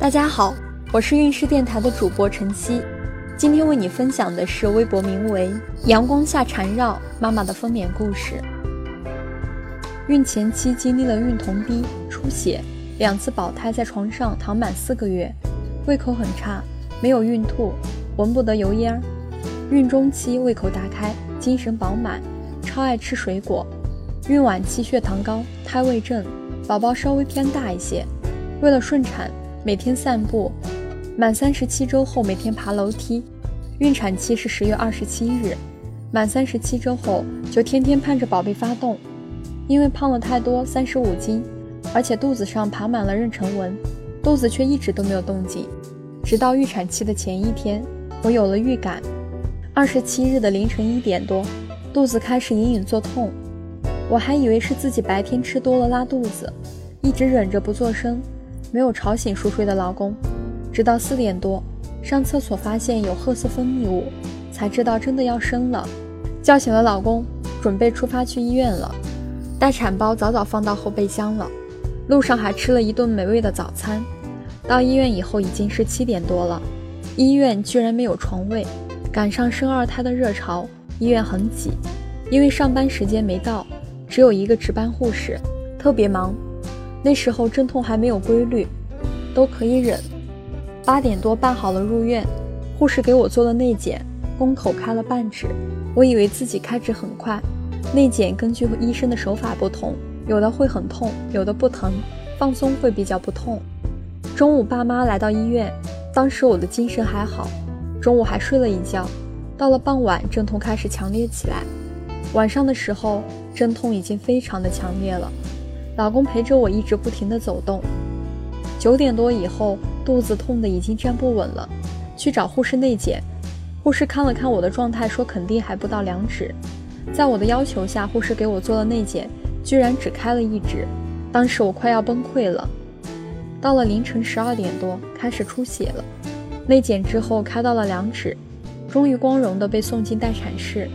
大家好，我是运势电台的主播晨曦，今天为你分享的是微博名为“阳光下缠绕妈妈”的分娩故事。孕前期经历了孕酮低、出血，两次保胎，在床上躺满四个月，胃口很差，没有孕吐，闻不得油烟儿。孕中期胃口大开，精神饱满，超爱吃水果。孕晚期血糖高，胎位正，宝宝稍微偏大一些，为了顺产。每天散步，满三十七周后每天爬楼梯。孕产期是十月二十七日，满三十七周后就天天盼着宝贝发动。因为胖了太多，三十五斤，而且肚子上爬满了妊娠纹，肚子却一直都没有动静。直到预产期的前一天，我有了预感。二十七日的凌晨一点多，肚子开始隐隐作痛，我还以为是自己白天吃多了拉肚子，一直忍着不做声。没有吵醒熟睡的老公，直到四点多上厕所发现有褐色分泌物，才知道真的要生了。叫醒了老公，准备出发去医院了。待产包早早放到后备箱了，路上还吃了一顿美味的早餐。到医院以后已经是七点多了，医院居然没有床位，赶上生二胎的热潮，医院很挤。因为上班时间没到，只有一个值班护士，特别忙。那时候阵痛还没有规律，都可以忍。八点多办好了入院，护士给我做了内检，宫口开了半指。我以为自己开指很快，内检根据医生的手法不同，有的会很痛，有的不疼，放松会比较不痛。中午爸妈来到医院，当时我的精神还好，中午还睡了一觉。到了傍晚，阵痛开始强烈起来，晚上的时候阵痛已经非常的强烈了。老公陪着我一直不停地走动。九点多以后，肚子痛得已经站不稳了，去找护士内检。护士看了看我的状态，说肯定还不到两指。在我的要求下，护士给我做了内检，居然只开了一指。当时我快要崩溃了。到了凌晨十二点多，开始出血了。内检之后开到了两指，终于光荣的被送进待产室。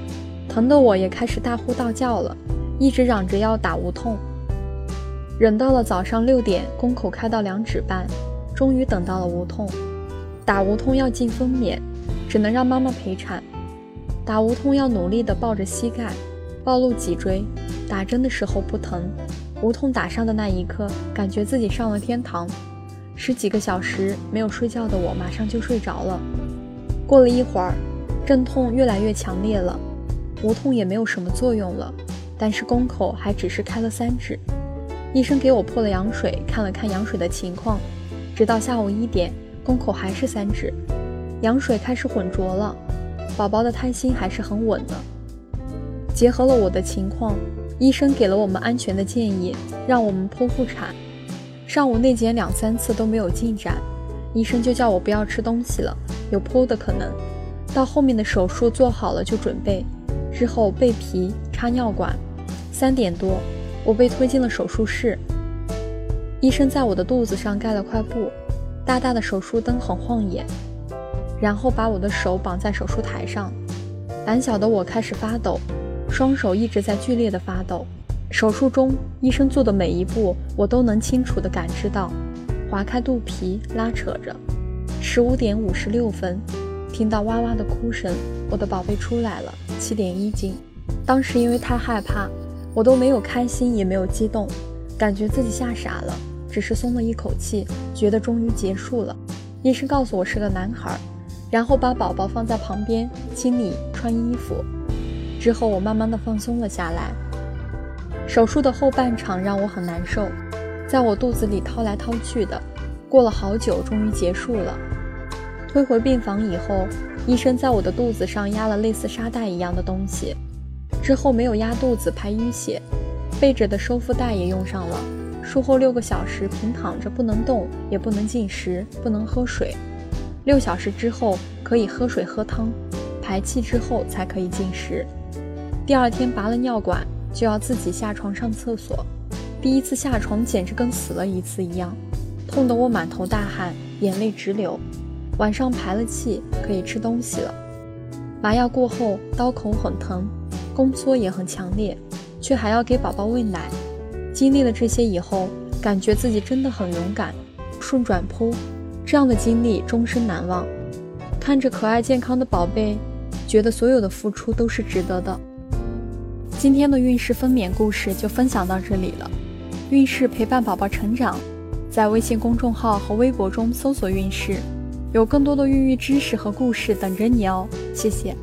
疼得我也开始大呼大叫了，一直嚷着要打无痛。忍到了早上六点，宫口开到两指半，终于等到了无痛。打无痛要进分娩，只能让妈妈陪产。打无痛要努力地抱着膝盖，暴露脊椎。打针的时候不疼，无痛打上的那一刻，感觉自己上了天堂。十几个小时没有睡觉的我，马上就睡着了。过了一会儿，阵痛越来越强烈了，无痛也没有什么作用了，但是宫口还只是开了三指。医生给我破了羊水，看了看羊水的情况，直到下午一点，宫口还是三指，羊水开始浑浊了，宝宝的胎心还是很稳的。结合了我的情况，医生给了我们安全的建议，让我们剖腹产。上午内检两三次都没有进展，医生就叫我不要吃东西了，有剖的可能。到后面的手术做好了就准备，之后备皮插尿管。三点多。我被推进了手术室，医生在我的肚子上盖了块布，大大的手术灯很晃眼，然后把我的手绑在手术台上。胆小的我开始发抖，双手一直在剧烈的发抖。手术中，医生做的每一步我都能清楚地感知到，划开肚皮，拉扯着。十五点五十六分，听到哇哇的哭声，我的宝贝出来了，七点一斤。当时因为太害怕。我都没有开心，也没有激动，感觉自己吓傻了，只是松了一口气，觉得终于结束了。医生告诉我是个男孩，然后把宝宝放在旁边清理、穿衣服。之后我慢慢的放松了下来。手术的后半场让我很难受，在我肚子里掏来掏去的，过了好久，终于结束了。推回病房以后，医生在我的肚子上压了类似沙袋一样的东西。之后没有压肚子排淤血，背着的收腹带也用上了。术后六个小时平躺着不能动，也不能进食，不能喝水。六小时之后可以喝水喝汤，排气之后才可以进食。第二天拔了尿管就要自己下床上厕所。第一次下床简直跟死了一次一样，痛得我满头大汗，眼泪直流。晚上排了气可以吃东西了。麻药过后刀口很疼。宫缩也很强烈，却还要给宝宝喂奶。经历了这些以后，感觉自己真的很勇敢。顺转剖，这样的经历终身难忘。看着可爱健康的宝贝，觉得所有的付出都是值得的。今天的孕氏分娩故事就分享到这里了。孕氏陪伴宝宝成长，在微信公众号和微博中搜索“孕氏”，有更多的孕育知识和故事等着你哦。谢谢。